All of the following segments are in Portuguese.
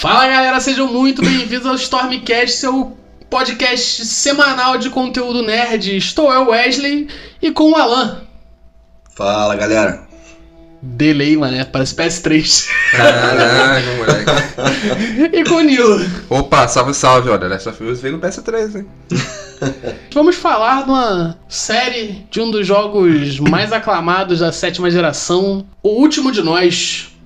Fala galera, sejam muito bem-vindos ao Stormcast, seu podcast semanal de conteúdo nerd. Estou eu, Wesley, e com o Alan. Fala galera. Delay, mané, parece PS3. Caraca, moleque. e com o Nilo. Opa, salve, salve, olha, Last of Us veio no PS3, hein? Vamos falar de uma série de um dos jogos mais aclamados da sétima geração, O Último de Nós,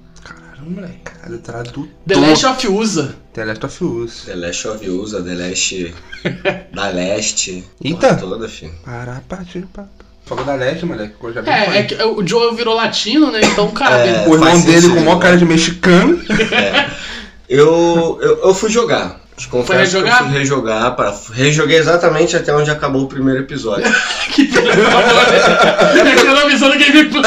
moleque, cara, tradutor. The Last of Usa. The Last of Us. The Last of Us, The Last da Leste. Eita. Toda, filho. Pará, partiu. Falou da Leste, moleque, coisa É, é que o Joel virou latino, né? Então cabe. É. O irmão dele sentido, com o maior cara de mexicano. Eu, eu, eu fui jogar. Confesso Foi rejogar? que eu fui rejogar. Pra, rejoguei exatamente até onde acabou o primeiro episódio. que filho da mãe. É aquela visão do gameplay.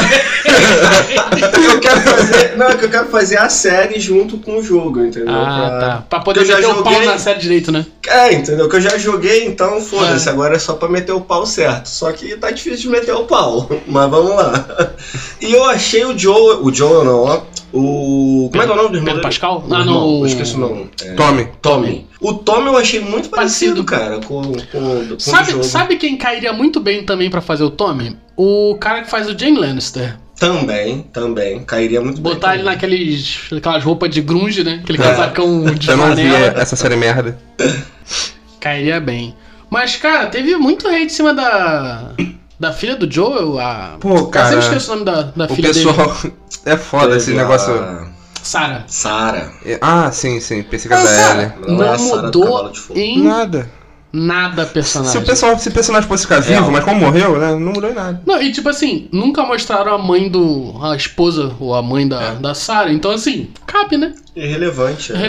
eu quero fazer. Não, é que eu quero fazer a série junto com o jogo, entendeu? Ah, Pra- tá. Pra poder meter o pau joguei. na série direito, né? É, entendeu? Que eu já joguei, então foda-se, É. agora é só pra meter o pau certo. Só que tá difícil de meter o pau, mas vamos lá. E eu achei o Joe, o Joe não, ó, o... Como é que é o nome do irmão Pedro dele? Pascal? O Ah, não. eu esqueci o nome. É, Tommy. Tommy. O Tommy eu achei muito Parecido. parecido, cara, com, com, com o Sabe, jogo. sabe quem cairia muito bem também pra fazer o Tommy? O cara que faz o Jane Lannister. Também, também, cairia muito bem. Botar ele naqueles, aquelas roupas de grunge, né? Aquele É. casacão de Eu não vi essa série merda. Cairia bem. Mas, cara, teve muito hate em cima da... Da filha do Joel, a... Pô, Eu cara, sempre esqueço o nome da, da O filha dele. pessoal. É foda esse negócio. a Sarah. Sarah. Ah, sim, sim, pensei que Ah, era da Ellie. Não é Não do mudou em Nada. nada personagem. Se o, pessoal, se o personagem fosse ficar vivo, mas como morreu, né? Não mudou em nada. Não, e tipo assim, nunca mostraram a mãe do. a esposa ou a mãe da, É. da Sarah. Então, assim, cabe, né? Irrelevante. É é.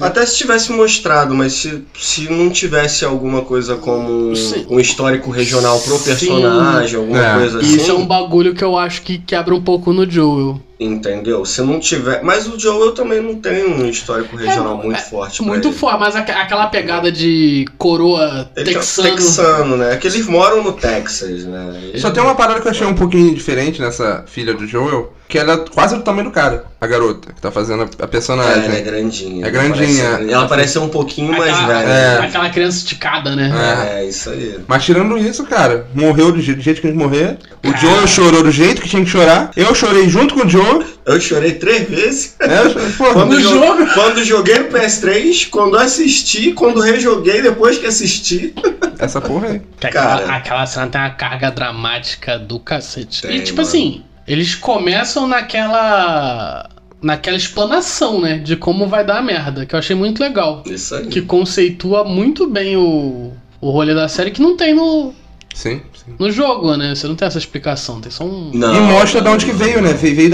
Até se tivesse mostrado, mas se, se não tivesse alguma coisa como um, Sim. um histórico regional pro Sim. personagem, alguma É. coisa assim. Isso é um bagulho que eu acho que quebra um pouco no Joel. Entendeu? Se não tiver. Mas o Joel também não tem um histórico regional É, muito é forte. Muito forte, mas aque- aquela pegada de coroa Ele texano. é texano, né? É que eles moram no Texas, né? Ele- Só tem uma parada que eu achei um pouquinho diferente nessa filha do Joel, que ela é quase do tamanho do cara, a garota, que tá fazendo a- a É, personagem. ela é grandinha. É Ela grandinha. parece- Ela parece um pouquinho mais Aquela, velha. É. aquela criança esticada, né? É, isso aí. Mas tirando isso, cara, morreu do jeito, que tinha que morrer. O. Joel chorou do jeito que tinha que chorar. Eu chorei junto com o Joel. Eu chorei três vezes. É, eu chorei, porra, Quando, jogo? quando joguei no PS3, quando assisti, quando rejoguei depois que assisti. essa porra aí. Que aquela, Cara. aquela cena tem uma carga dramática do cacete. Tem, e tipo mano. assim, eles começam naquela. naquela explanação, né? De como vai dar a merda, que eu achei muito legal. Isso aí. Que conceitua muito bem o, o rolê da série que não tem no, Sim, sim. no jogo, né? Você não tem essa explicação, tem só um. Não, e mostra de não, onde que não. veio, né? Veio, veio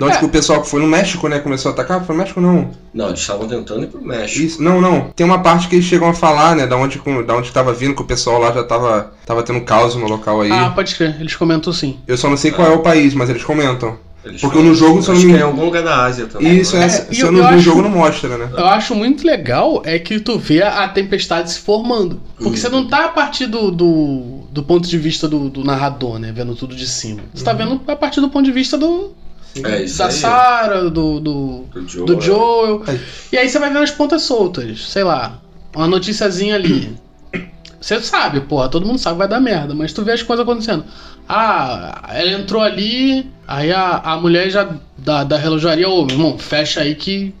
da. Onde É. que o pessoal que foi no México, né? Começou a atacar? Foi no México não. Não, eles estavam tentando ir pro México. Isso, não, não. Tem uma parte que eles chegam a falar, né? Da onde, da onde tava vindo, que o pessoal lá já tava, tava tendo caos no local aí. Ah, pode crer, eles comentam sim. Eu só não sei qual é o país, mas eles comentam. Eles Porque no jogo, se eu não me é em algum lugar da Ásia também. Isso, né? é, É, se e eu eu- não, eu no acho- jogo não mostra, né? Eu acho muito legal é que tu vê a tempestade se formando. Porque você não tá a partir do, do, do ponto de vista do, do narrador, né? Vendo tudo de cima. Você tá vendo a partir do ponto de vista do, É isso da aí. Sarah, do, do, Do Joel. do Joel. E aí você vai vendo as pontas soltas. Sei lá, uma noticiazinha ali. Você sabe, porra, todo mundo sabe que vai dar merda, mas tu vê as coisas acontecendo. Ah, ela entrou ali, aí a, a mulher já da, da relojaria, ô, irmão, fecha aí que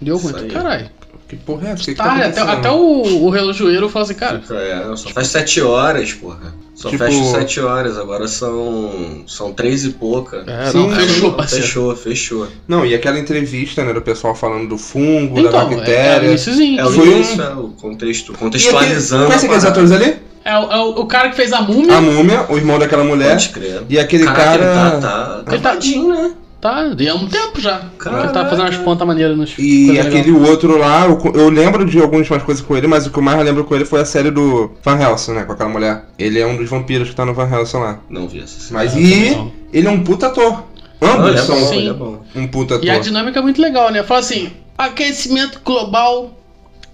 deu ruim. Caralho. Que porra é essa? Que que Tá, tá até, até o, o relojoeiro falou assim, cara, É, só faz sete horas, porra. Só Tipo- fecha sete horas, agora são. são três e pouca. é, Sim, não, fechou, Não. Fechou, fechou. Não, e aquela entrevista, né, do pessoal falando do fungo, da Então, é, é bactéria. o iniciozinho. É o Foi um- início, é o contexto, contextualizando. Conhece a aqueles atores ali? É, o- é o, o cara que fez a múmia. A múmia, o irmão daquela mulher. Pode crer. E aquele Caraca, cara. Ele tá, tá Ele tá- né? Tá, e há um tempo já. Caraca. Ele tá fazendo umas pontas maneiras nos. E aquele legal. outro lá, eu, eu lembro de algumas mais coisas com ele, mas o que eu mais lembro com ele foi a série do Van Helsing, né? Com aquela mulher. Ele é um dos vampiros que tá no Van Helsing lá. Não vi essa cena. Mas e ele é um puta ator. Ambos ele é são bom, é bom. um puta E a ator. dinâmica é muito legal, né? Fala assim: aquecimento global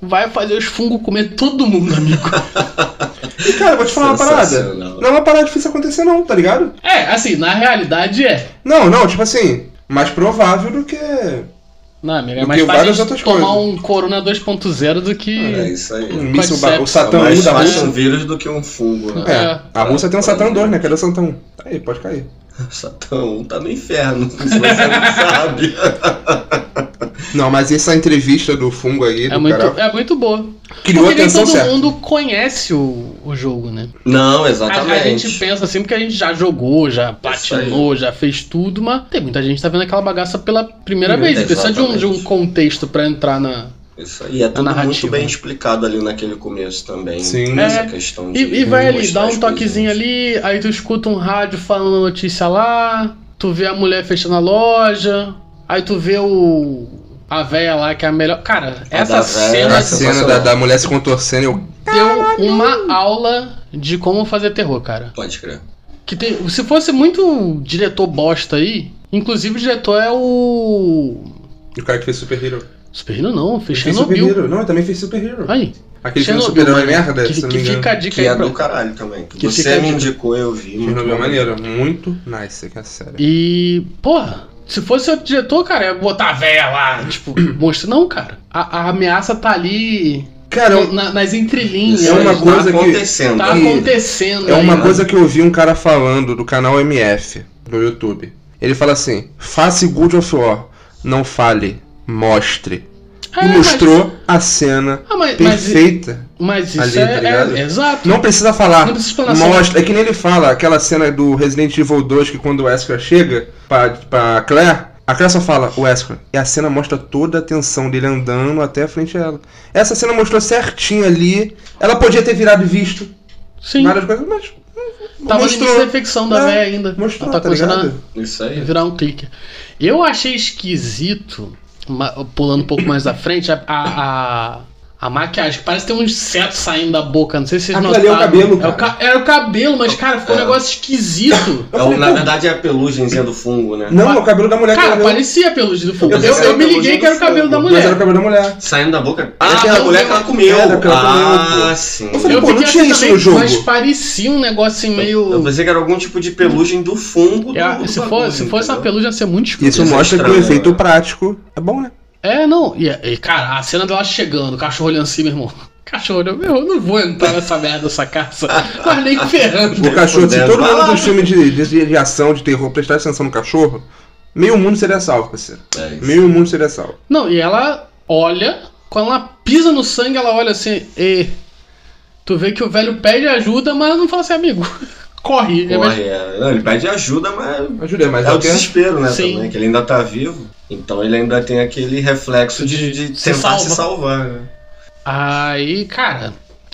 vai fazer os fungos comer todo mundo, amigo. E cara, eu vou te falar uma parada. Não é uma parada difícil acontecer, não, tá ligado? é, assim, na realidade é. Não, não, tipo assim, mais provável do que Não, amiga, é mais fácil tomar coisas. um Corona 2.0 do que. É isso aí. Um míssil, o É Satã 1 mais da fácil Rússia. um vírus do que um fungo, né? É, É. a Rússia tem um Satã 2, né? Cadê o Satã 1? Tá aí, pode cair. Satã tá no inferno, se você não sabe. Não, mas essa entrevista do fungo aí, É do muito, cara, é muito boa. criou a porque nem atenção todo certa. mundo conhece o, o jogo, né? Não, A, a exatamente. gente pensa assim porque a gente já jogou, já platinou, já fez tudo, mas tem muita gente que tá vendo aquela bagaça pela primeira Sim, vez. E precisa de um, de um exatamente. contexto pra entrar na. Isso aí é tudo muito bem explicado ali naquele começo também. Sim. Essa É, questão de. E, e vai ali, dá um toquezinho ali, aí tu escuta um rádio falando a notícia lá, tu vê a mulher fechando a loja, aí tu vê o. A véia lá que é a melhor. Cara, A essa cena A cena da, da mulher se contorcendo, eu. deu uma aula de como fazer terror, cara. Pode crer. Que tem, se fosse muito diretor bosta aí, inclusive o diretor é o. O cara que fez Super Hero. Super Hero não, fez Ele fez Super Chernobyl. Hero. Não, ele também fez Super Hero. Aí. Aquele filme Chernobyl, super-herói merda, que, se não que me engano. fica a dica Que aí é pra- do caralho também. Que Você fica a me indicou, eu vi. Chernobyl é maneiro. Muito nice, que é sério. E, porra, se fosse outro diretor, cara, ia botar a véia lá, tipo, monstro. Não, cara. A, a ameaça tá ali Cara, eu- na- nas entrelinhas. É uma Tá coisa que- acontecendo. Tá que- acontecendo. É uma aí, coisa que eu vi um cara falando do canal MF no YouTube. Ele fala assim: faça Good of War, não fale, mostre. É, e mas- mostrou a cena Ah, mas, mas, perfeita. mas isso ali, é, tá é- exato. Não precisa falar. Não precisa explanação. Mostra. É que nem ele fala, aquela cena do Resident Evil 2 que quando o Wesker chega pra, pra Claire, a Claire só fala, Wesker. E a cena mostra toda a tensão dele andando até a frente dela. Essa cena mostrou certinho ali. Ela podia ter virado e visto Sim. várias coisas, mas. Tava no mostrou. da infecção da É, véia ainda. Mostrou, Ela tá, a- ligado? Isso aí. virar um clique. Eu achei esquisito, pulando um pouco mais à frente, a, a, a, maquiagem. Parece ter um inseto saindo da boca. Não sei se vocês Aquilo ali é o notaram. cabelo, É o cara. ca- Era o cabelo, mas, cara, ficou um É. negócio esquisito. É o- na verdade é a pelugenzinha do fungo, né? Não, é o cabelo da mulher que Cara, ela parecia a pelugem do fogo. Eu Eu, eu me liguei o que era o cabelo da Mas era o mulher. cabelo da mulher. Saindo da boca. Ah, É, aquela não, mulher eu- que ela comeu. É, daquela que ela ah, comeu. sim. Eu falei, Eu pô, não fiquei tinha assim isso no jogo. Mas parecia um negócio assim Eu meio. pensei que era algum tipo de pelugem do fungo. É, do, do se, bagulho, for, se fosse uma pelugem ia ser muito escuro. Isso é mostra que o efeito né? prático é bom, né? É, não. E, e, cara, a cena dela chegando, o cachorro olhando assim, meu irmão. Cachorro olhando, meu, eu não vou entrar nessa merda, essa caça. Mas nem ferrando. O cachorro, se todo mundo dos filmes de, de, de ação, de terror, prestar atenção no cachorro, meio mundo seria salvo, parceiro. É isso. Meio mundo seria salvo. Não, e ela olha, quando ela pisa no sangue, ela olha assim, e. Tu vê que o velho pede ajuda, mas não fala assim, amigo. Corre. É mais- Corre, é. Não, ele pede ajuda, mas Ajudei, mas é o eu quero. desespero, né? Sim. Também, que ele ainda tá vivo. Então ele ainda tem aquele reflexo de, de Se tentar salva. se salvar, né? Aí, cara,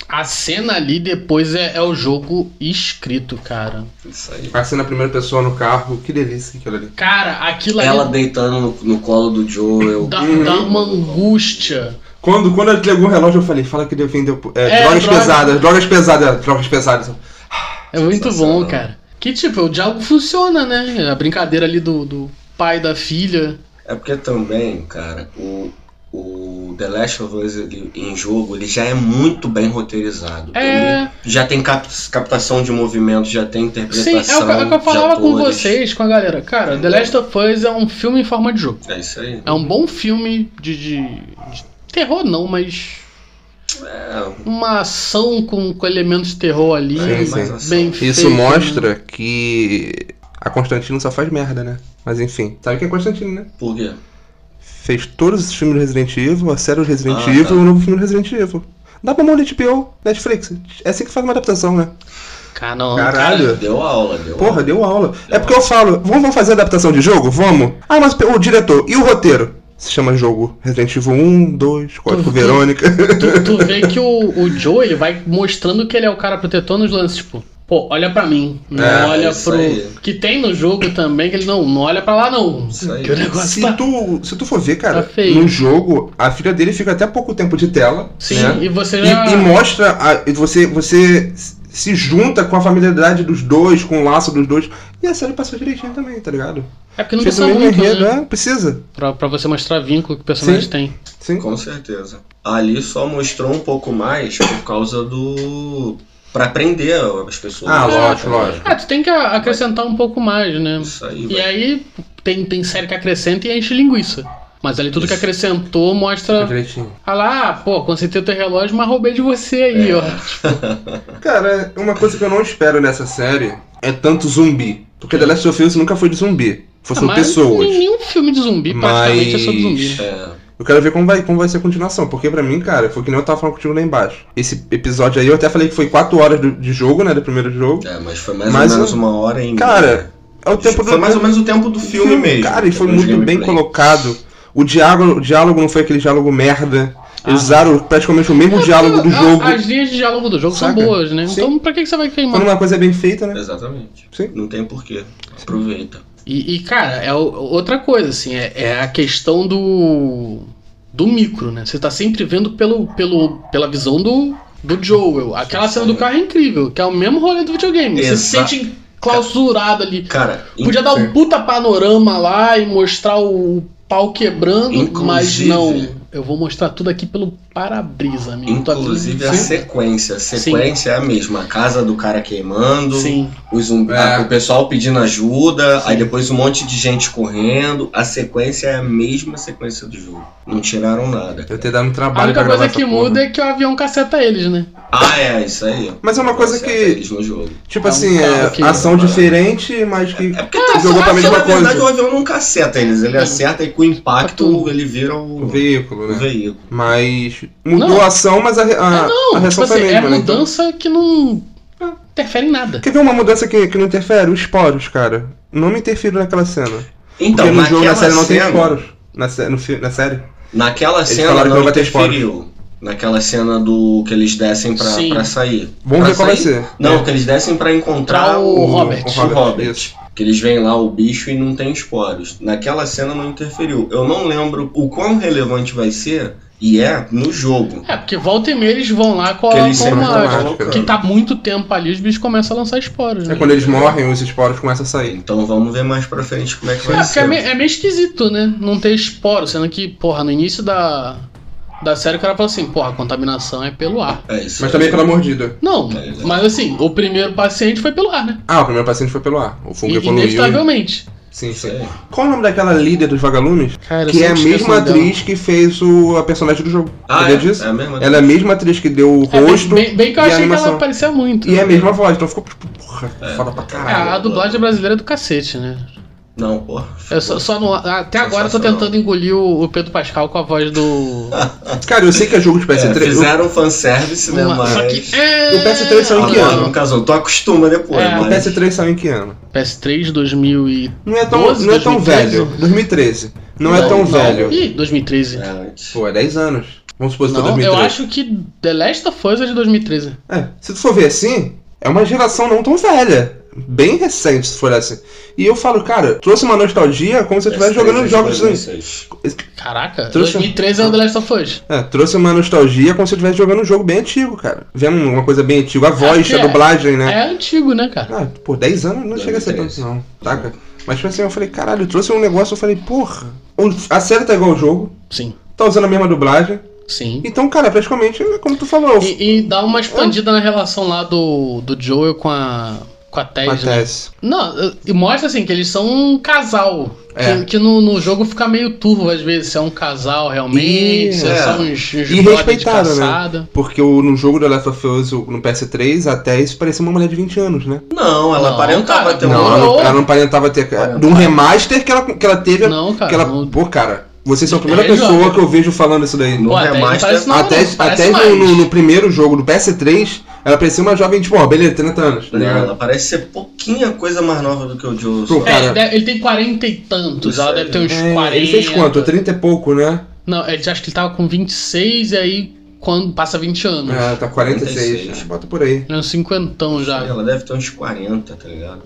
a cena ali depois é, é o jogo escrito, cara. Isso aí. A cena primeira pessoa no carro, que delícia aquilo ali. Cara, aquilo ali Ela deitando no, no colo do Joel. dá, Uhum. dá uma angústia. Quando, quando ele entregou o relógio, eu falei, fala que ele vendeu é, É, drogas droga. pesadas, drogas pesadas, drogas pesadas. É muito bom, cara. Que tipo, o diálogo funciona, né? A brincadeira ali do, do pai da filha. É porque também, cara, o, o The Last of Us ele, em jogo, ele já é muito bem roteirizado. Ele É. já tem cap- captação de movimento, já tem Sim, interpretação é o, que- é que eu falava com vocês, com a galera. Cara, The Last of Us é um filme em forma de jogo. É isso aí. É um bom filme de, de- de terror, não, mas. É, Uma ação com, com elementos de terror ali. Sim, sim. Bem Isso feito, mostra que a Constantino só faz merda, né? Mas enfim, sabe quem é Constantino, né? Por quê? Fez todos os filmes do Resident Evil, a série do Resident Ah, Evil tá. e o novo filme do Resident Evil. Dá pra mão da HBO, Netflix. É assim que faz uma adaptação, né? Caralho. cara, Deu aula, deu Porra, aula. deu aula. Deu É porque eu falo, vamos, vamos fazer adaptação de jogo? Vamos. Ah, mas o diretor e o roteiro? Se chama jogo Resident Evil 1, 2, Código Verônica. tu, tu vê que o, o Joe, ele vai mostrando que ele é o cara protetor nos lances, tipo, pô, olha pra mim, não É, olha pro... aí. Que tem no jogo também, que ele não, não olha pra lá não. Que o negócio se, tá... tu, se tu for ver, cara, Tá no jogo, a filha dele fica até pouco tempo de tela. Sim, né? e você E, já... e mostra, a- e você, você se junta com a familiaridade dos dois, com o laço dos dois. E a série passou direitinho também, tá ligado? É porque não Fez o precisa mesmo muito, enredo, né? é, precisa. Pra, pra você mostrar vínculo que o personagem Sim. tem. Sim. Com certeza. Ali só mostrou um pouco mais por causa do. pra prender as pessoas. Ah, lógico, lógico. Ah, tu tem que a- acrescentar um pouco mais, né? Isso aí. E vai. aí tem, tem série que acrescenta e enche linguiça. Mas ali tudo que Isso. acrescentou Fica mostra. direitinho. Ah lá, pô, consertei o teu relógio, mas roubei de você aí, ó. Cara, uma coisa que eu não espero nessa série é tanto zumbi. Porque The Last of Us nunca foi de zumbi. Foi sobre Mas pessoas. Nenhum filme de zumbi praticamente é sobre zumbi. É. Eu quero ver como vai, como vai ser a continuação. Porque pra mim, cara, foi que nem eu tava falando contigo lá embaixo. Esse episódio aí, eu até falei que foi 4 horas do- de jogo, né? Do primeiro jogo. É, mas foi mais Mas ou menos eu- uma hora e Cara, é o tempo do. Foi mais ou menos o tempo do filme, mesmo. Cara, e foi muito bem gameplay. colocado. O diálogo, o diálogo não foi aquele diálogo merda. Eles Ah. usaram praticamente o mesmo diálogo do A- jogo. As linhas de diálogo do jogo Saca? são boas, né? Sim. Então pra que que você vai queimar? Quando uma coisa é bem feita, né? Exatamente. Sim. Não tem porquê. Aproveita. E, e, cara, é outra coisa, assim, é, é a questão do. do micro, né? Você tá sempre vendo pelo, pelo, pela visão do, do Joel. Aquela cena do carro é incrível, que é o mesmo rolê do videogame. Você se sente clausurado ali. Cara, Podia dar um puta panorama lá e mostrar o pau quebrando, mas não. Eu vou mostrar tudo aqui pelo para-brisa, amigo. Tá Inclusive a Sim. sequência. A sequência é a mesma. A casa do cara queimando, Sim. o, zumbi, É. a- o pessoal pedindo ajuda, aí depois um monte de gente correndo. A sequência é a mesma sequência do jogo. Não tiraram nada. Eu ter dado um A trabalho única pra coisa que essa porra. muda é que o avião caceta eles, né? Ah, é, isso aí. Mas é uma coisa que- Eles no jogo. Tipo É um assim, é que- ação diferente, mas que É porque Ah, jogou pra mesma na verdade o coisa. avião não caceta eles. Ele É. acerta e com o impacto Impacto. ele vira O o, veículo, o né? veículo. Mas mudou Não. a ação, mas a, a, Ah, não, a reação tipo foi assim, a é mesma, né? Então- mudança que não interfere em nada. Quer ver uma mudança que, que não interfere? Os esporos, cara. Não me interfiro naquela cena. Então, Porque no jogo, na naquela série, não tem cena- esporos. Na, no na série. Naquela Eles cena falaram que não não vai ter spoiler. interferiu. Naquela cena do que eles descem pra, Sim. pra sair. Vamos Pra ver qual vai ser. Não, É. que eles descem pra encontrar o, o Robert. O O Robert, Robert. isso. Que eles veem lá o bicho e não tem esporos. Naquela cena não interferiu. Eu não lembro o quão relevante vai ser, e é no jogo. É, porque volta e meia eles vão lá com, Que a, eles uma. Que tá muito tempo ali, os bichos começam a lançar esporos. É Né? quando eles morrem, os esporos começam a sair. Então vamos ver mais pra frente como é que É, vai porque ser. é meio, é meio esquisito, né? Não ter esporo, sendo que, porra, no início da, da série o cara fala assim, porra, a contaminação é pelo ar. É isso. Mas também pela mordida. Não, É, mas assim, o primeiro paciente foi pelo ar, né? Ah, o primeiro paciente foi pelo ar. O fungo I- evoluiu. Inevitavelmente. Sim, sim. aí. Qual o nome daquela líder dos vagalumes? Cara, eu que é a mesma nome dela. atriz que fez o, a personagem do jogo. Ah, é? disso? É a mesma Ela é a mesma atriz que deu o É, bem- rosto bem, bem que eu a achei que ela parecia muito. E é a mesma voz, então ficou tipo, porra, É. foda pra É, caralho. a dublagem brasileira é do cacete, né? Não, porra. Eu só, só não- até agora eu tô tentando engolir o, o Pedro Pascal com a voz do. Cara, eu sei que é jogo de É, PS3. fizeram fanservice, né? Uma- Mas. Só que. É... O PS3 saiu em que ano? não casou. Tu acostuma depois, É, o mas. PS3 saiu em que ano? PS3 2000 e... Não é tão, 12, não é tão 2013? velho. 2013. Não, é tão Não, velho. Ih, 2013. É. Pô, é 10 anos. Vamos supor que foi Não, 2013. eu acho que The Last of Us é de 2013. É, se tu for ver assim, é uma geração não tão velha. Bem recente, se for assim. E eu falo, cara, trouxe uma nostalgia como se eu estivesse PS3 jogando jogos. 2006. Caraca, Trouxe- 2013 é o The Last of Us. É, trouxe uma nostalgia como se eu estivesse jogando um jogo bem antigo, cara. Vendo uma coisa bem antiga. A voz, a é. dublagem, né? É antigo, né, cara? Ah, pô, 10 anos não chega a ser tanto, 2013. não. Taca. Mas tipo assim, eu falei, caralho, trouxe um negócio, eu falei, porra. o- A série tá igual ao jogo, Sim, tá usando a mesma dublagem. sim. Então, cara, praticamente, é como tu falou. E, e dá uma expandida na relação lá do, do Joel com a, com a Tess, né? Acontece. Não, e mostra assim que eles são um casal. É. Que, que no, no jogo fica meio turvo às vezes, se é um casal realmente, E- se é. são uns, uns E respeitaram, né? Porque o, no jogo do Last of Us, no PS3, até isso parecia uma mulher de 20 anos, né? Não, ela Não, aparentava cara, ter Não, um. ela não, Não. ela não aparentava ter. Aparentava. De um remaster que ela, que ela teve. Não, cara. que ela, no- Pô, cara, vocês são a primeira É, pessoa que eu vejo falando isso daí. No Pô, até não remaster- não, até não, até no, no- no primeiro jogo do PS3, ela parecia uma jovem, tipo, ó, beleza, 30 anos, tá ligado? ela parece ser pouquinha coisa mais nova do que o Joe. Pô, só. É, cara- ele, tem 40 e tantos, Isso ela aí. deve ter uns É, 40. ele fez quanto? 30 e pouco, né? Não, ele acho que ele tava com 26 e aí quando passa 20 anos. É, tá 46. 46. Ah, Bota por aí. É um cinquentão já. Ela deve ter uns 40, tá ligado?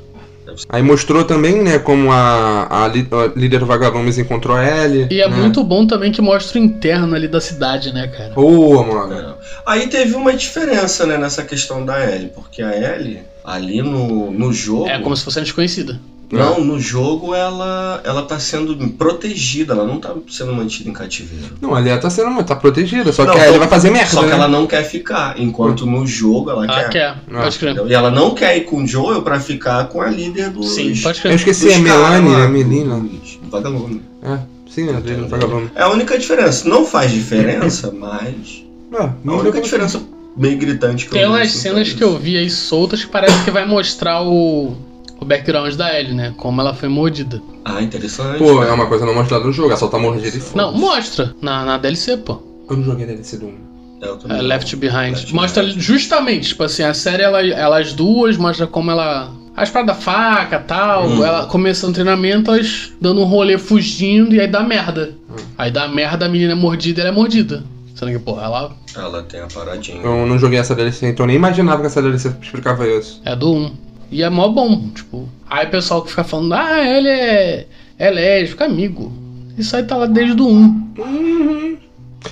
Aí mostrou também, né, como a, a, a líder Vagalumes encontrou a Ellie. E é né? muito bom também que mostra o interno ali da cidade, né, cara? Boa, mano. É. Aí teve uma diferença, né, nessa questão da Ellie, porque a Ellie, ali no, no jogo. É como se fosse desconhecida. Não, no jogo ela, ela tá sendo protegida, ela não tá sendo mantida em cativeiro. Não, ali ela tá sendo, tá protegida, só Não, que a Ellie então- vai fazer merda, Só né? que ela não quer ficar, enquanto no jogo ela Ela quer. quer, Ah. pode crer. E ela não quer ir com o Joel pra ficar com a líder dos. Sim, pode Eu crer. esqueci, dos é Melanie, é Melina. Vagalume. É, Sim, não tá gravando. É a única diferença. Não faz diferença, mas. Ah, A única diferença bem gritante que Tem eu umas vejo, cenas é que eu vi aí soltas que parece que vai mostrar o, o background da Ellie, né? Como ela foi mordida. Ah, interessante. Pô, é uma coisa não mostrada no jogo, é só tá mordida e foda. Não, mostra na, na DLC, pô. Eu não joguei DLC do 1. É, eu também É. Left Behind. Left mostra Behind. justamente, tipo assim, a série, ela, elas duas, mostra como ela. As paradas da faca e tal, Hum. ela começando o treinamento, elas dando um rolê fugindo e aí dá merda. Aí dá merda, a menina é mordida e ela é mordida. Sendo que, porra, ela Ela tem a paradinha. Eu não joguei essa DLC, então eu nem imaginava que essa DLC explicava isso. é do 1. E é mó bom, tipo. Aí o pessoal que fica falando, ah, ele é, é lésbico, amigo. Isso aí tá lá desde o 1.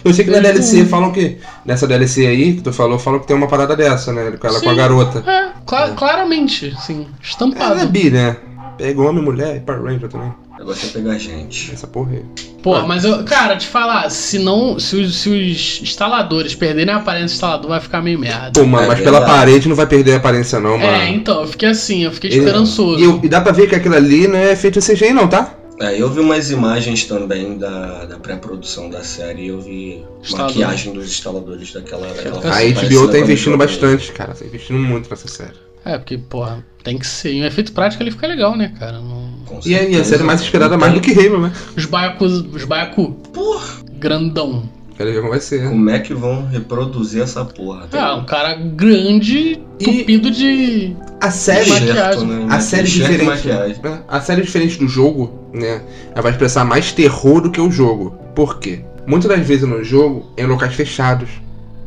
Eu sei que na Desde DLC o- falam que. Nessa DLC aí que tu falou, falam que tem uma parada dessa, né? Com ela com a Sim. garota. É, cla- claramente, assim, estampado. Ela é bi, né? Pega homem, mulher e Power Ranger também. Negócio é pegar gente. Essa porra aí. Pô, Ah. mas eu, cara, te falar, se não. Se os, se os instaladores perderem a aparência do instalador, vai ficar meio merda. Pô, mano, É mas pela parede não vai perder a aparência, não, mano. É, então, eu fiquei assim, eu fiquei esperançoso. E, eu- e dá pra ver que aquilo ali não é feito em CGI, não, tá? É, eu vi umas imagens também da, da pré-produção da série e eu vi Instalador. maquiagem dos instaladores daquela. daquela A HBO tá investindo do bastante, cara. Tá investindo muito nessa série. É, porque, porra, tem que ser. E o efeito prático ele fica legal, né, cara? Não- Com E é, e a série mais esperada mais do que Halo, né? Os baiacus. Os baiacu. Porra, Grandão. Quero ver como vai ser. como é que vão reproduzir essa porra? Tem Ah, um cara grande, tupido de. A série. Maquiagem. enxerto, né? A série diferente. maquiagem. É, A série diferente do jogo, né? Ela vai expressar mais terror do que o jogo. Por quê? Muitas das vezes no jogo, é em locais fechados,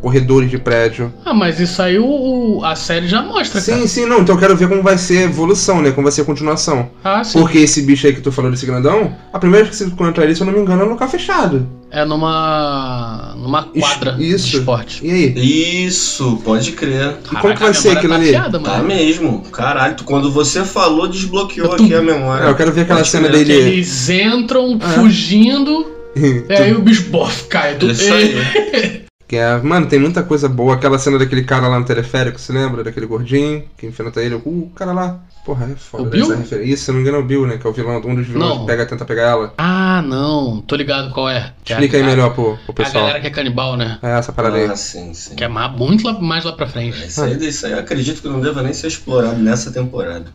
corredores de prédio. Ah, mas isso aí o, o- a série já mostra, Sim, cara. sim, não. Então eu quero ver como vai ser a evolução, né? Como vai ser a continuação. Ah, sim. Porque esse bicho aí que tu falou desse grandão, a primeira vez que você encontra ele, se eu não me engano, é no local fechado. É numa. numa quadra isso. de esporte. E aí? Isso, pode crer. E como que vai ser memória aquilo tá ali? Tá mano. mesmo. Caralho, quando você falou, desbloqueou tô- aqui a memória. É, eu quero ver aquela Pode cena crer. Dele. eles entram É. fugindo, e aí o bicho bof cai. Do... Isso aí. Que é, mano, tem muita coisa boa. Aquela cena daquele cara lá no teleférico, se lembra? Daquele gordinho que enfrenta ele. Uh, o cara lá. Porra, é foda O Bill? essa referência. Isso, se eu não me engano, é o Bill, né? Que é o vilão, um dos vilões Não. que pega, tenta pegar ela. Ah, não. Tô ligado qual é. Que é Explica aí a- melhor pro, pro A pessoal. galera que é canibal, né? É essa parada aí. Ah, sim, sim. Que é muito lá- mais lá pra frente. Isso aí, isso aí eu acredito que não deva nem ser explorado nessa temporada.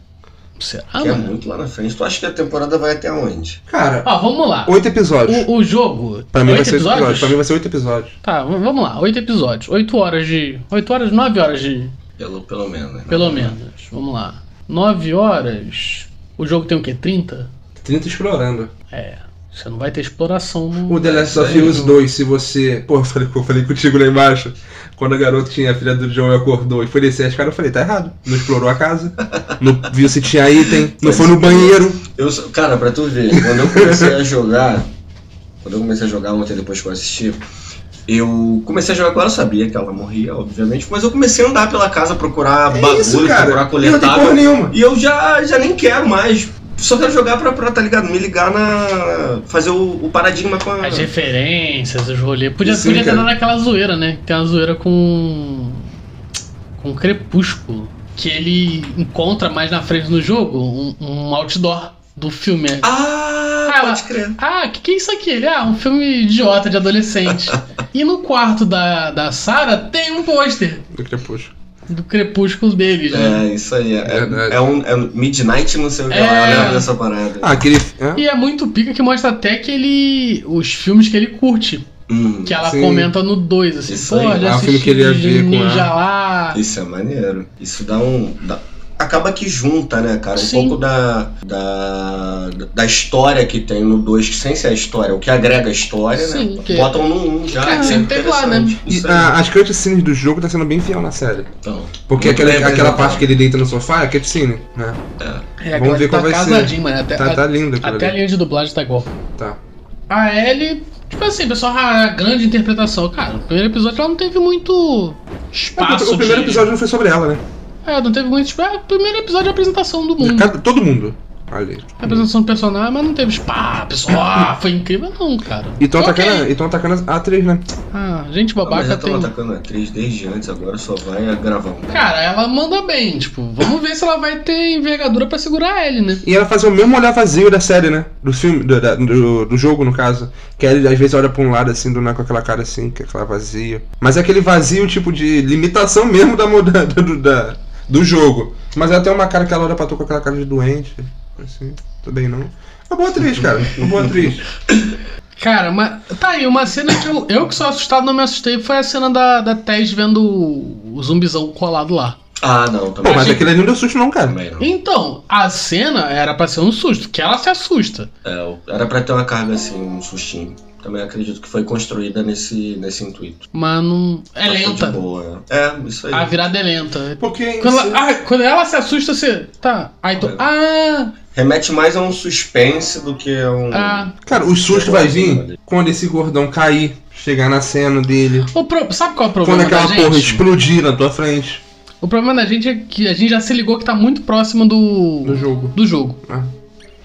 Será, que é muito lá na frente. Tu acha que a temporada vai até onde? Cara, Ó, vamos lá. oito episódios. O, o jogo. Pra mim vai oito ser oito episódios? episódios. Pra mim vai ser oito episódios. Tá, vamos lá. Oito episódios. Oito horas de. Oito horas, nove horas de. Pelo, pelo menos. né? Pelo menos. Vamos lá. Nove horas. O jogo tem o quê? 30? 30 explorando. É. Você não vai ter exploração no. O The Last of Us 2, se você. Pô, eu falei, eu falei contigo lá embaixo. Quando a garota tinha a filha do John e acordou e foi descer as caras, eu falei, tá errado. Não explorou a casa. Não viu se tinha item. Não foi no banheiro. Eu, sou- cara, pra tu ver, quando eu comecei a jogar, quando eu comecei a jogar ontem depois que eu assisti, eu comecei a jogar com ela, eu sabia que ela morria, obviamente, mas eu comecei a andar pela casa, procurar É bagulho, isso, procurar coletável. E eu já, já nem quero mais. Só quero jogar pra, pra, tá ligado? Me ligar na. fazer o, o paradigma com a. As referências, os rolês. Podia, Sim, podia ter cara. dado aquela zoeira, né? Tem uma zoeira com. com Crepúsculo. Que ele encontra mais na frente no jogo um, um outdoor do filme. Ah, Ah, pode crer. Ah, que que é isso aqui? Ele, ah, um filme idiota de adolescente. e no quarto da, da Sarah tem um pôster Do Crepúsculo. Do Crepúsculo deles, né? É, isso aí. É, Verdade. é um é Midnight, não sei o que. É. lá, Eu lembro dessa parada. Ah, aquele. hã? E é muito pica que mostra até que ele. os filmes que ele curte. Hum, Que ela Sim. comenta no 2, assim, Isso pô, aí. já É um filme que ele ia ver com Ninja a- lá. Isso é maneiro. Isso dá um. dá- acaba que junta, né, cara? Um Sim. pouco da, da. da história que tem no 2, que sem ser a história, o que agrega a história, Sim, né? que- Botam no 1 um já. É, que sempre teve lá, né? E aí. a- as cutscenes do jogo tá sendo bem fiel na série. Então, Porque aquela, aquela parte que ele deita no sofá é cutscene, né? É. É, Vamos ver que qual tá vai ser. mano. Até, Tá, tá lindo aquilo até a ali. linha de dublagem tá igual. Tá. A Ellie, tipo assim, pessoal, a grande interpretação. Cara, no primeiro episódio ela não teve muito espaço. o primeiro de- episódio não foi sobre ela, né? É, não teve muito espaço. É, o primeiro episódio a apresentação do mundo. Cada- todo mundo. ali. A apresentação do personagem, mas não teve tipo, pá, pessoal, ah, foi incrível não, cara. E estão Ok. atacando, tão atacando a atriz, né? Ah, gente Mas babaca já tem... estão atacando a atriz desde antes, agora só vai a gravar um. Cara, ela manda bem, tipo, vamos ver se ela vai ter envergadura pra segurar ele, né? E ela faz o mesmo olhar vazio da série, né? Do filme, do, da- do, do jogo, no caso. Que ele às vezes olha pra um lado assim, do nada com aquela cara assim, que é aquela vazio. Mas é aquele vazio, tipo, de limitação mesmo da, da, do jogo. Mas ela tem uma cara que ela olha pra tu com aquela cara de doente. Assim, tudo bem não. Uma boa atriz, cara. Uma boa atriz. Cara, mas tá aí, uma cena que eu, eu que sou assustado não me assustei foi a cena da, da Tess vendo o, zumbizão colado lá. Ah, não, Pô, também. mas aquele ali não deu susto não, cara. Também não. Então, a cena era pra ser um susto, que ela se assusta. É, era pra ter uma carga assim, um sustinho. Também acredito que foi construída nesse, nesse intuito. Mas não. É Mas foi lenta. Boa. É, isso aí. A virada é lenta. Porque Quando ela, ah, quando ela se assusta, você. Tá. Aí tu. Ah! Remete mais a um suspense do que a um. Ah. Cara, o susto vai vir quando esse gordão cair, chegar na cena dele. O pro- Sabe qual é o Quando problema da aquela gente? porra explodir na tua frente. O problema da gente é que a gente já se ligou que tá muito próximo do. No jogo. do jogo. Ah.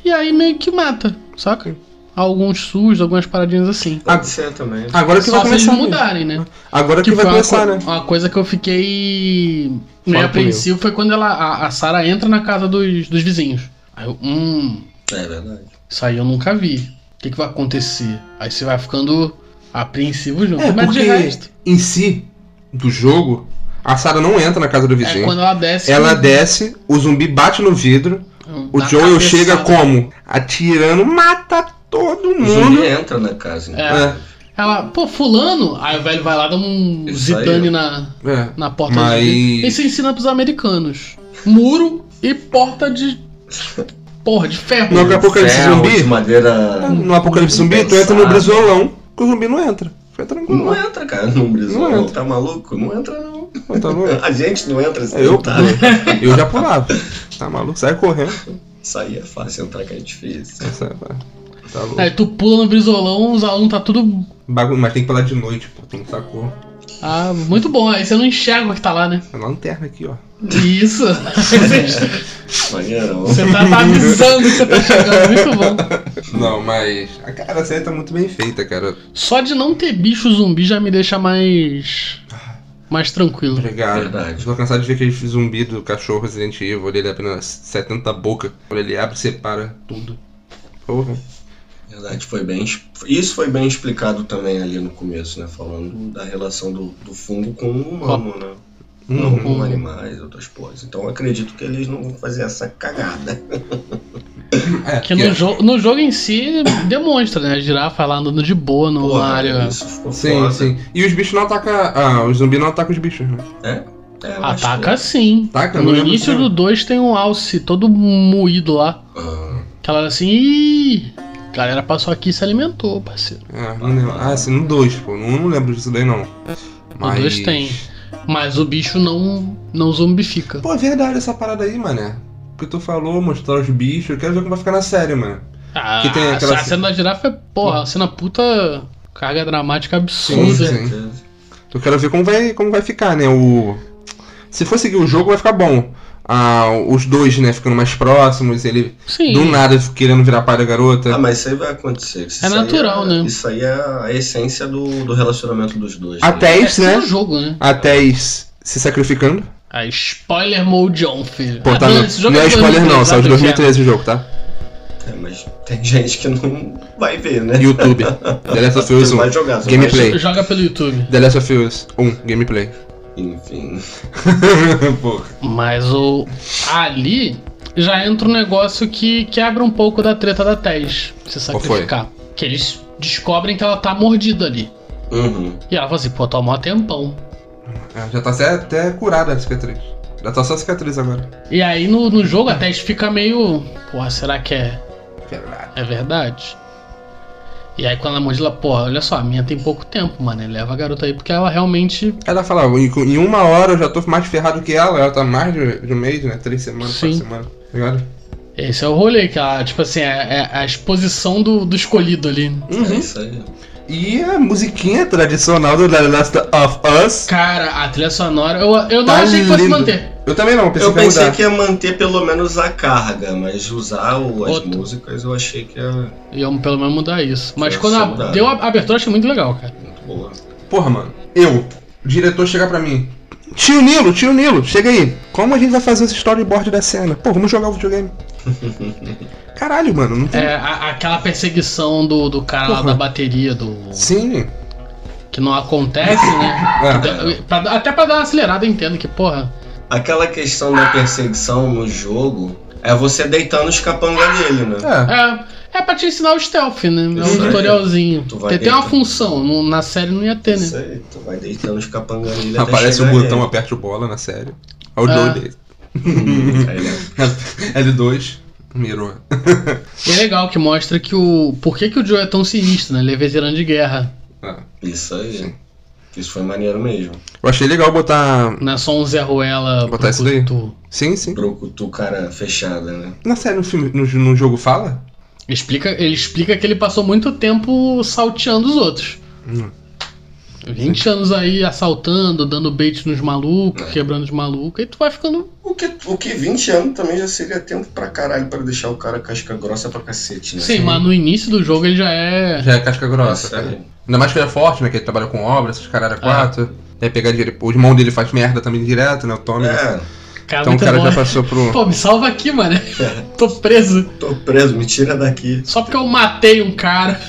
E aí meio que mata, saca? Alguns sustos, algumas paradinhas assim. Pode ser também. Agora que Só vai se eles começar. mudarem, né? Agora que, Que vai foi uma, começar, co- né? uma coisa que eu fiquei meio apreensivo foi quando ela, a, a Sarah entra na casa dos, dos vizinhos. Aí eu, hum, É verdade. isso aí eu nunca vi. O que, que vai acontecer? Aí você vai ficando apreensivo junto. É, Mas porque de resto, em si, do jogo, a Sarah não entra na casa do é vizinho. quando ela desce. Ela desce, o zumbi bate no vidro, o dá Joel cabeçada. chega como? Atirando, mata todo mundo. zumbi entra na casa. então. É. Ela, pô, fulano. Aí o velho vai lá, dá um Isso ó. na, É. na porta Mas- do. Isso ensina pros americanos. Muro e porta de. Porra, de ferro. No Apocalipse Ferro, Zumbi? de madeira. No Apocalipse Zumbi, tu entra no brizolão, que o zumbi não entra. Fica tranquilo. Não entra, cara, no Não brisol. entra. Tá maluco? Não entra, não. Tá? A gente não entra assim, Eu, tá? eu já pulava. Tá maluco? Sai correndo. Isso aí é fácil, entrar que é difícil. Sai, vai. Tá louco. Aí tu pula no brisolão, os alunos tá tudo. Bagun- Mas tem que pular de noite, pô. Tem que sacou. Ah, muito bom. Aí você não enxerga o que tá lá, né? É lanterna aqui, ó. Isso. Você tá avisando que você tá chegando. Muito bom. Não, mas. A cara, a série tá muito bem feita, cara. Só de não ter bicho zumbi já me deixa mais. mais tranquilo. Obrigado. Verdade. Tô cansado de ver aquele zumbi do cachorro Resident Evil. Ele é apenas 70 boca. Quando ele abre, separa tudo. Porra. Verdade, foi bem. Isso foi bem explicado também ali no começo, né? Falando da relação do, do fungo com o humano, né? Não Uhum. com animais outras coisas. Então eu acredito que eles não vão fazer essa cagada. É, Que no, jo no jogo em si demonstra, né? A girafa lá andando de boa numa Porra, área. isso ficou Sim, foda. sim. E os bichos não atacam. Ah, os zumbis não atacam os bichos, né? É? É, Ataca que- sim. Ataca? No não início se- do 2 tem um alce todo moído lá. Ah, Que ela era assim, ih, a galera passou aqui e se alimentou, parceiro. É, não lembro. Ah, sim, no 2, pô. No 1 não lembro disso daí, não. No 2 tem. Mas o bicho não, não zumbifica. Pô, é verdade essa parada aí, mané. O que tu falou, mostrar os bichos. Eu quero ver como vai ficar na série, mano. Ah, Que tem aquela a cena da girafa é, porra, uma cena puta carga dramática absurda. Sim, sim. Eu quero ver como vai, como vai ficar, né? O... Se for seguir o jogo, vai ficar bom. Ah, os dois, né, ficando mais próximos, ele Sim. do nada querendo virar pai da garota. Ah, mas isso aí vai acontecer. Isso É aí natural, né? Isso aí é a essência do, do relacionamento dos dois. A né? Tess, é né? no jogo, né? A Tess se sacrificando. A spoiler mode on, filho. Pô, tá, Ah, não, jogo não é de spoiler não, 2013, saiu de sabe, 2013 o jogo, tá? É, mas tem gente que não vai ver, né? YouTube. The Last of Us Não 1. vai jogar, Gameplay. Jack? Joga pelo YouTube. The Last of Us 1, gameplay. Enfim. Mas o. Ali já entra um negócio que quebra um pouco da treta da Tess. Se sacrificar. Que eles descobrem que ela tá mordida ali. Uhum. E ela fala assim, pô, tá mó tempão. É, já tá até, até curada a cicatriz. Já tá só a cicatriz agora. E aí no, no jogo a Tess fica meio. Porra, será que é, Verdade. é verdade? E aí quando ela morde, ela, porra, olha só, a minha tem pouco tempo, mano. Leva a garota aí porque ela realmente. Ela fala, em, uma hora eu já tô mais ferrado que ela, ela tá mais de, de um mês, né? Três semanas, Sim. quatro semanas. Tá ligado? Esse é o rolê, que ela, tipo assim, é, é a exposição do, do escolhido ali. É isso aí. E a musiquinha tradicional do The Last of Us. Cara, a trilha sonora, eu, eu não Tá achei que fosse lindo. manter. Eu também não, pensei Eu que ia pensei mudar. que ia manter pelo menos a carga, mas usar o- as Outro. músicas eu achei que era Iam pelo menos mudar isso. Mas Ia quando a- deu a abertura, eu achei muito legal, cara. muito boa. Porra, mano. Eu, o diretor chegar pra mim. Tio Nilo, tio Nilo, chega aí. Como a gente vai fazer esse storyboard da cena? Pô, vamos jogar o videogame. Caralho, mano, não tem. É, a- aquela perseguição do, do cara lá Porra. da bateria, do. Sim. Que não acontece, né? É. Pra- até pra dar uma acelerada, eu entendo que, porra. Aquela questão da perseguição no jogo é você deitando os capanga dele, né? É. É, é pra te ensinar o stealth, né? É Isso um aí. tutorialzinho. Tu Tem, tem uma função, no- na série não ia ter, Isso né? aí, tu vai deitando os até Aparece o chegar botão ele. aperte o bola na série. Olha o É. jogo dele. Aí ele- L2, mirou. E é legal que mostra que o. Por que, que o Joe é tão sinistro, né? Ele é veterano de guerra. É. Isso aí. Isso foi maneiro mesmo. Eu achei legal botar. Não é só um Zé Ruela Botar isso. Sim, sim. Brucutu cara fechada, né? Na série, no filme, no, no jogo fala? Explica, ele explica que ele passou muito tempo salteando os outros. Hum. 20 anos aí assaltando, dando bait nos malucos, quebrando os malucos, e tu vai ficando. O que, o que 20 anos também já seria tempo pra caralho pra deixar o cara casca grossa pra cacete, né? Sim, mas no início do jogo ele já é. Já é casca grossa. Aí. cara. Ainda mais que ele é forte, né? Que ele trabalha com obra, esses caras quatro. Aí pegar dinheiro. O irmão dele faz merda também direto, né? O Tommy. né? É, Cara, Então o cara bom. já passou pro. Pô, me salva aqui, mano. Tô preso. tô preso, me tira daqui. Só porque eu matei um cara.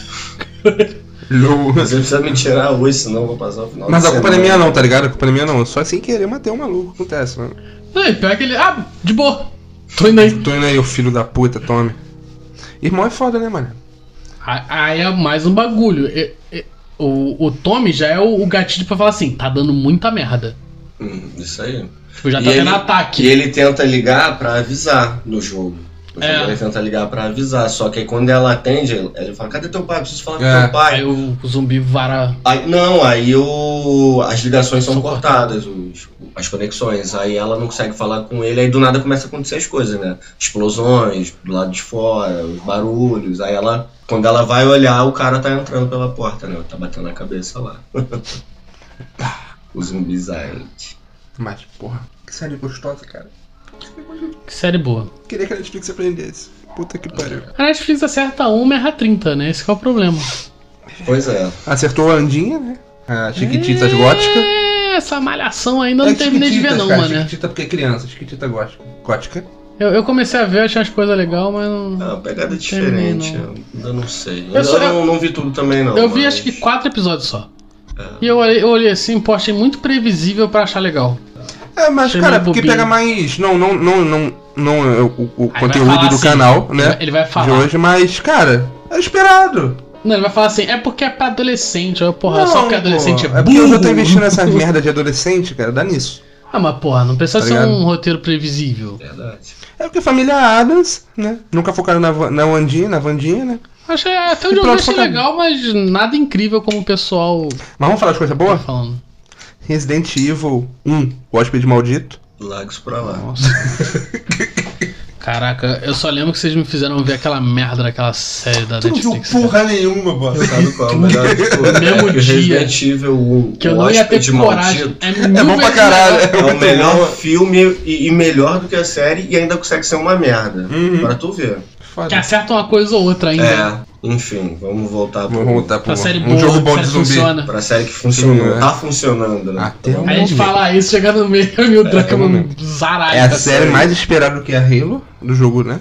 Low. Você precisa me tirar hoje, senão eu vou passar o final Mas a culpa não é minha não, tá ligado? A culpa não é minha não. Só sem querer matei um maluco. Acontece, mano. Não, e pior que ele. Ah, de boa. Tô indo aí. Tô indo aí, o filho da puta, Tommy. Irmão é foda, né, mano? Aí- é mais um bagulho. O, o Tommy já é o, o gatilho pra falar assim: tá dando muita merda. Hum, isso aí. Tipo, já E tá tendo ele- ataque. E ele tenta ligar pra avisar no jogo. No É. jogo ele tenta ligar pra avisar, só que aí quando ela atende, ele fala, cadê teu pai? Preciso falar É. com teu pai. Aí o, o zumbi vara. Aí, não, aí o, as ligações são São cortadas, os- as conexões. Aí ela não consegue falar com ele, aí do nada começa a acontecer as coisas, né? Explosões do lado de fora, os barulhos. Aí ela, quando ela vai olhar, o cara tá entrando pela porta, né? Tá batendo a cabeça lá. o zumbizante. Mas, porra, que série gostosa, cara. Que série boa. Queria que a Netflix aprendesse. Puta que pariu. A Netflix acerta uma e erra 30, né? Esse que é o problema. Pois é. Acertou a Andinha, né? A Chiquititas Gótica. É, essa malhação ainda não É terminei de ver, não, cara, mano. Chiquitita porque é criança, Chiquitita Gótica. Gótica? Eu, eu comecei a ver, achei as coisas legais, mas não. É uma pegada diferente. não. Eu ainda não sei. Eu Eu, só- não, não vi tudo também, não. eu vi mas- acho que quatro episódios só. E eu olhei, eu olhei assim, pô, achei muito previsível pra achar legal. É, mas, Achei cara, porque bobinho. pega mais. Não, não, não, não, não é o, o conteúdo do assim, canal, né? Ele vai De falar. hoje, mas, cara, é esperado. Não, ele vai falar assim, é porque é pra adolescente. Aí, porra, não, só porque adolescente pô, é é porque eu já tô burro. investindo nessa merda de adolescente, cara, dá nisso. Ah, mas porra, não precisa Tá ser ligado? um roteiro previsível. Verdade. É porque família Adams, né? Nunca focaram na, na Wandinha, na Vandinha, né? Achei até onde eu vi pronto, achei legal, mas nada incrível como o pessoal Mas vamos falar de coisa tá boa? falando. Resident Evil 1, o hóspede maldito. Lagos pra lá. Nossa. Caraca, eu só lembro que vocês me fizeram ver aquela merda daquela série da Tu não viu Netflix. porra nenhuma, bosta. Sabe qual é o melhor de tudo? No mesmo É o dia. Resident Evil 1, Que eu o não ia ter Hóspede coragem. Maldito, É, É bom pra caralho. melhor. É o melhor bom. filme e, e melhor do que a série e ainda consegue ser uma merda. Uhum. Pra tu ver. Foda. Que acerta uma coisa ou outra ainda. É, enfim, vamos voltar pro, Vamos voltar pro Pra série um boa, jogo bom de zumbi. funciona. pra série que funcionou. É. Tá funcionando, né? Até o Aí a gente fala isso, chega no meio e o Druckmann zaralha. É a série mais esperada do que a Halo do jogo, né?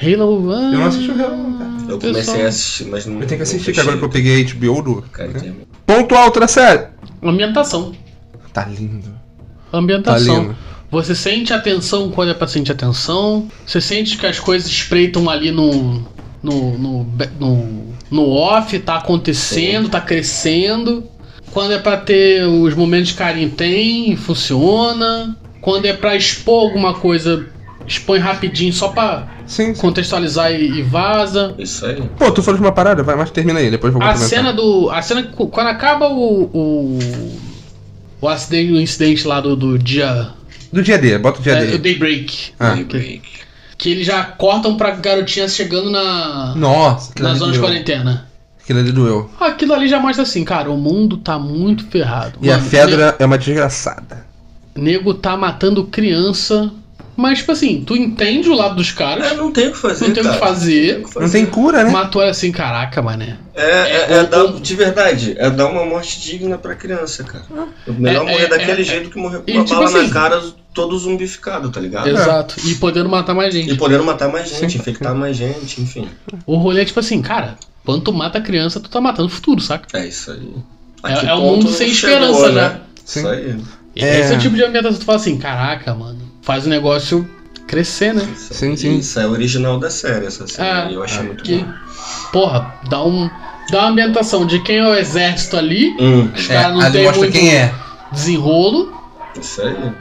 Halo. Ah, Eu não assisti o Halo, cara. Eu pessoal. comecei a assistir, mas não. Eu tenho que assistir, que agora que eu peguei a HBO do. Cara, né? Ponto alto da série. Ambientação. Tá lindo. Tá Ambientação. lindo. Você sente atenção quando é pra sentir atenção. Você sente que as coisas espreitam ali no. no. no, no, no off, tá acontecendo, tá crescendo. Quando é pra ter os momentos de carinho, tem, funciona. Quando é pra expor alguma coisa, expõe rapidinho só pra Sim, sim. contextualizar e, e vaza. Isso aí. Pô, tu falou de uma parada, vai, mas termina aí, depois eu vou A comentar. cena do. A cena. que- Quando acaba o. o, o acidente, o incidente lá do, do dia. Do dia D, bota o dia é, D. o Daybreak. Ah. Daybreak. Que eles já cortam pra garotinha chegando na. Nossa, na zona de quarentena. Aquilo ali doeu. Aquilo ali já mostra assim, cara, o mundo tá muito ferrado. E a Mano, Fedra é uma desgraçada. Nego tá matando criança. Mas, tipo assim, tu entende o lado dos caras, É, não tem o que fazer. não tem o que fazer. Não tem cura, né? Matou assim, caraca, mané. É, é, É, é o- dar, o- de verdade, é dar uma morte digna pra criança, cara. É melhor É, morrer é, daquele é, jeito que morrer com E, uma tipo bala assim- na cara, todo zumbificado, tá ligado? Exato. E podendo matar mais gente. E podendo matar mais gente, Sim. infectar mais gente, enfim. O rolê é tipo assim, cara, quando tu mata a criança, tu tá matando o futuro, saca? É isso aí. É- é um mundo sem chegou, esperança né? já. Sim. Isso aí. Esse é o tipo de ambientação que tu fala assim, caraca, mano, faz o negócio crescer, né? Isso, Sim, sim. Isso é original da série, essa série. É, eu achei muito Que, bom. porra, dá um. Dá uma ambientação de quem é o exército ali, Hum, os É, caras não ali tem mostra muito quem é. desenrolo, isso aí.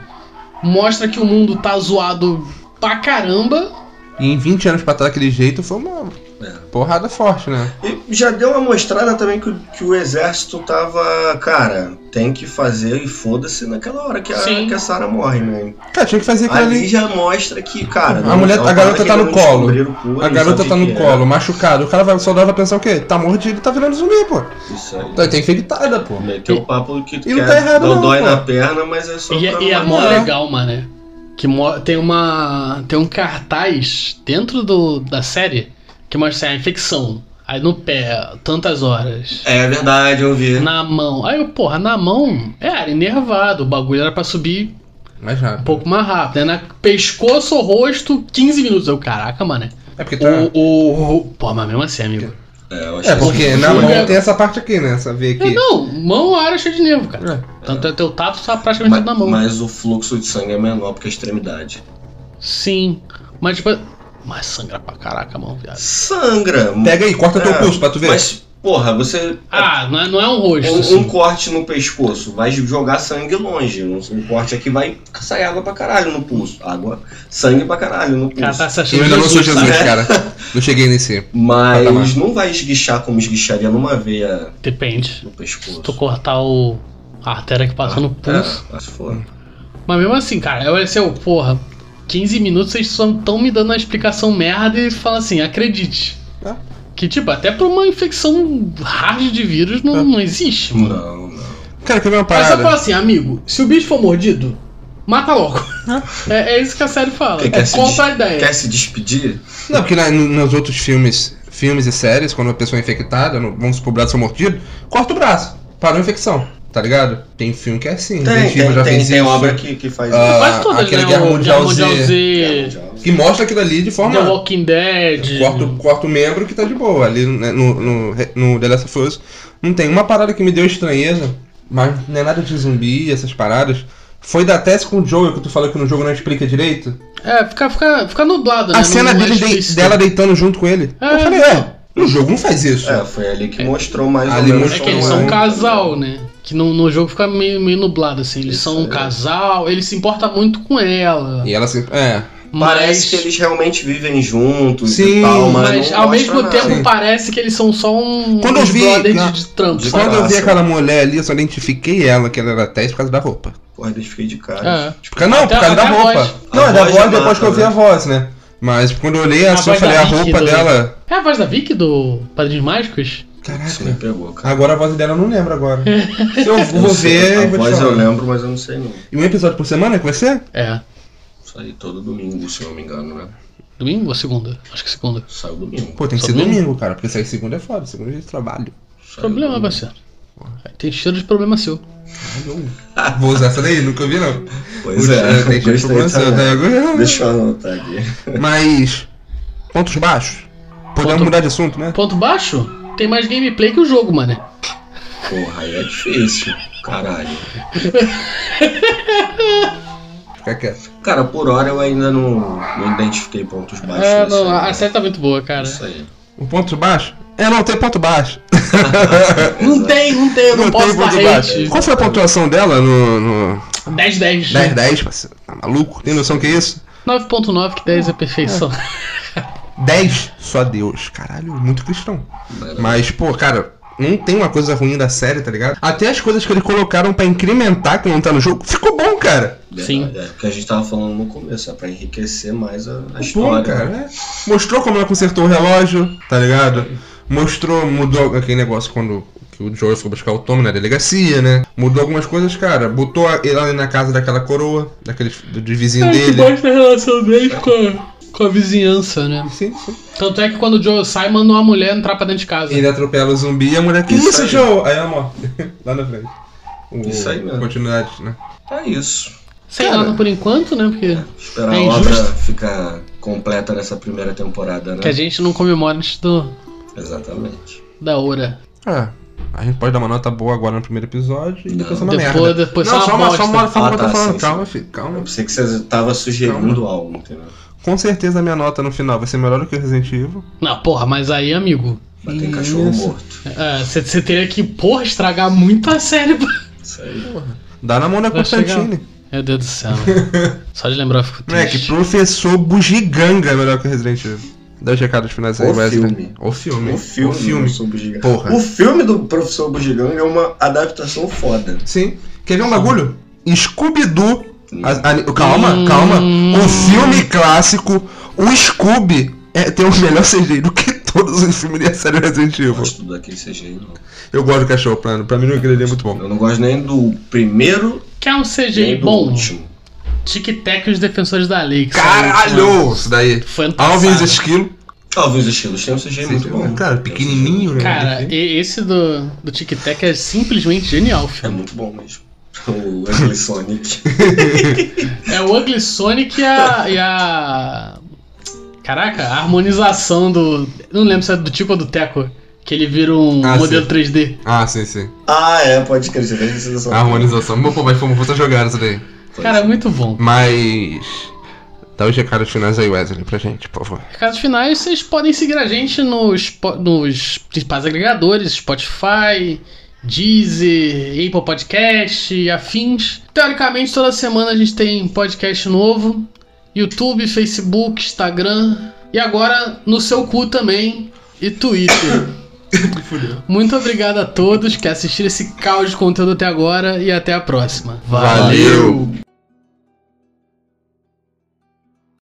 mostra que o mundo tá zoado pra caramba. E em 20 anos pra trás daquele jeito foi uma É. porrada forte, né? E já deu uma mostrada também que, o- que o exército tava. Cara, tem que fazer e foda-se naquela hora que a, Sim. que a Sarah morre, né? Cara, tinha que fazer aquilo Ali ali. já mostra que, cara. A não- mulher- é a garota parada tá que no não colo. A não garota tá no que é. colo, machucado. O cara vai, o soldado vai pensar o quê? Tá mordido, tá virando zumbi, pô. Isso aí. Tá, tá infectada, pô. Meteu o papo que tu E não quer tá errado um não, dói pô. na perna, mas é só E, pra e é não mó legal, mano. Que mo- tem uma. Tem um cartaz dentro do, da série que mostra assim, a infecção. Aí no pé, tantas horas. É verdade, eu vi. Na mão. Aí eu, porra, na mão, é, era enervado. O bagulho era pra subir Mais um rápido. pouco mais rápido. Aí na pescoço, rosto, 15 minutos. Eu, caraca, mano. É porque tá. O, o, o- Pô, mas mesmo assim, amigo. É, eu achei É, porque na mão tem essa parte aqui, né? Essa veia É, aqui. não, mão é área cheia de nervo, cara. É. Tanto é teu tato tá praticamente Mas, na mão. mas o fluxo de sangue é menor porque a extremidade. Sim. Mas tipo. Mas sangra pra caraca a mão, viado. Sangra. Pega aí, corta teu É, pulso pra tu ver. Mas, porra, você. Ah, não é, não é um rosto. Um, assim. um corte no pescoço vai jogar sangue longe. Um, um corte aqui vai sair água pra caralho no pulso. Água, sangue pra caralho no O cara pulso. tá se achando Eu ainda não sou Jesus, sabe? cara. Não cheguei nesse. Mas Patamar. não vai esguichar como esguicharia numa veia Depende. no pescoço. Se tu cortar o. A artéria que passa no pulso. É, for. Mas mesmo assim, cara, eu olhei assim, eu, porra, 15 minutos vocês só estão me dando uma explicação merda e falam assim, acredite. É. Que, tipo, até pra uma infecção hard de vírus não, É. não existe, mano. Não, não. Cara, quer ver uma Mas você fala parada? assim, amigo, se o bicho for mordido, mata logo. É, é isso que a série fala. Quer, É quer conta a ideia. quer se despedir? Não, porque na- no- nos outros filmes, filmes e séries, quando a pessoa é infectada, no- vamos supor, o braço é mordido, corta o braço. Parou a infecção, tá ligado? Tem filme que é assim. Tem, Resident Evil tem, já tem, fez tem isso. obra que, que faz Ah, Quase todas, aquele né? Guerra Mundial Guerra Mundial Z. Z, Que mostra aquilo ali de forma. The Walking Dead. Corta, o- corta o membro que tá de boa. Ali né, no, no, no The Last of Us não tem uma parada que me deu estranheza, mas não é nada de zumbi, essas paradas. Foi da tese com o Joel que tu falou que no jogo não explica direito. É, fica, fica, fica nublado, né? A cena não é dele de- dela deitando junto com ele. É, eu falei, é, no jogo não faz isso. É, foi ali que mostrou mais Ali ou menos. É que eles são é. um casal, né? Que no, no jogo fica meio, meio nublado, assim. Eles Isso são um aí. casal, ele se importa muito com ela. E ela assim, é. Parece mas, que eles realmente vivem juntos Sim, e tal, mas, mas ao mesmo nada. tempo Sim. parece que eles são só um Quando eu vi- na- de, de trampo. de-? Quando eu vi aquela mulher ali, eu só identifiquei ela, que ela era Tess por causa da roupa. Porra, identifiquei de cara. É. Porque, não, Até- por causa até da a roupa. voz. Não, A é da voz voz depois que eu vi a né? voz, né? Mas quando eu olhei A assim, eu falei, a roupa do- dela. É a voz da Vicky do Padrinhos Mágicos? Isso me Caraca. pegou, cara. Agora a voz dela eu não lembro agora. Se eu Eu vou sei, ver, a eu vou te voz eu lembro, mas eu não sei não. E um episódio por semana que vai ser? É. Saiu todo domingo, se eu não me engano, né? Domingo ou segunda? Acho que segunda. Saiu domingo. Pô, tem que Só ser domingo? domingo, cara, porque sair segunda é foda, segunda é de trabalho. Saiu Problema, parceiro. Tem cheiro de problema seu. Vou usar essa daí, nunca vi não. Pois é, tem cheiro de problema, também. né? Agora- Deixa eu anotar aqui. Mas, pontos baixos? Podemos Ponto- mudar de assunto, né? Ponto baixo? Tem mais gameplay que o jogo, mano. Porra, aí é difícil. Caralho. Fica quieto. Cara, por hora eu ainda não, não identifiquei pontos baixos. É, não, a série tá muito boa, cara. Isso aí. Um ponto baixo? É, não, tem ponto baixo. Não tem, não tem, eu não, posso dar hate. Qual foi a pontuação dela no, no 10-10. 10-10, parceiro? Tá maluco? Tem noção que é isso? 9.9, que 10 é perfeição. 10, só Deus. Caralho, muito cristão. Mas- pô, cara, não tem uma coisa ruim da série, tá ligado? Até as coisas que eles colocaram pra incrementar que não tá no jogo, ficou bom, cara. Sim. É, porque a gente tava falando no começo, é pra enriquecer mais a, a Bom, história. cara, né? Mostrou como ela consertou o relógio, tá ligado? Mostrou, mudou aquele negócio quando que o Joel foi buscar o Tommy na delegacia, né? Mudou algumas coisas, cara. Botou ele ali na casa daquela coroa, daquele do, do vizinho É, que dele. mostra a relação dele com com a vizinhança, né? Sim, sim. Tanto é que quando o Joe sai, manda uma mulher entrar pra dentro de casa. Ele atropela o zumbi e a mulher, que Isso aí. Joel? Aí ela morre. Lá na frente. O- Isso aí mesmo. Continuidade, né? É isso. Sem Cara. nada por enquanto, né? Porque Esperar É a obra ficar completa nessa primeira temporada, né? que a gente não comemora antes do, Exatamente. da hora. É. A gente pode dar uma nota boa agora no primeiro episódio e Não. depois é uma Depois- merda. depois não, é uma só uma, só uma que eu Ah, tô tá, falando. sim, calma, sim. filho, calma. Eu pensei que você tava sugerindo algo, entendeu? Com certeza a minha nota no final vai ser melhor do que o Resident Evil. Não, porra, mas aí, amigo. Mas tem cachorro morto. Você teria que, porra, estragar muito a série. Isso aí. Dá na mão da Vai Constantine. Meu Deus do céu. Só de lembrar eu fico Moleque, triste. professor bugiganga é melhor que o Resident Evil. Dá os recados finais aí, O Wesley. filme. O filme. O filme, O filme. do Professor Bugiganga. Porra. O filme do Professor Bugiganga é uma adaptação foda. Sim. Quer ver um bagulho? Scooby-Doo. A- a- calma, Hum. calma. O filme clássico, o Scooby, é, tem o melhor CGI do que todos os filmes da série Resident Eu Evil. gosto daquele CGI, não. Eu gosto do cachorro plano. Pra mim, aquele ali é muito bom. Eu não gosto nem do primeiro, Quer um CGI bom? último. Tic-Tac e os Defensores da Lei. que. Caralho! Isso daí. Foi ano passado. Alvin Esquilo. Talvez os estilos tenham um CGI muito bom. Cara, pequenininho, né? Cara, esse do, do Tic-Tac é simplesmente genial, É filho. muito bom mesmo. O Ugly Sonic. É o Ugly Sonic e a, e a. Caraca, a harmonização do. Não lembro se é do Tico ou do Teco. Que ele vira um Ah, modelo sim. 3D. Ah, sim, sim. ah, é, pode crer. A harmonização. Pô, mas foi uma puta jogada isso daí. Cara, é muito bom. Mas. Dá os recados finais aí, Wesley, pra gente, por favor. Recados finais, vocês podem seguir a gente nos, nos principais agregadores, Spotify, Deezer, Apple Podcast e afins. Teoricamente, toda semana a gente tem podcast novo. YouTube, Facebook, Instagram. E agora no seu cu também. E Twitter. Muito obrigado a todos que assistiram esse caos de conteúdo até agora e até a próxima. Valeu.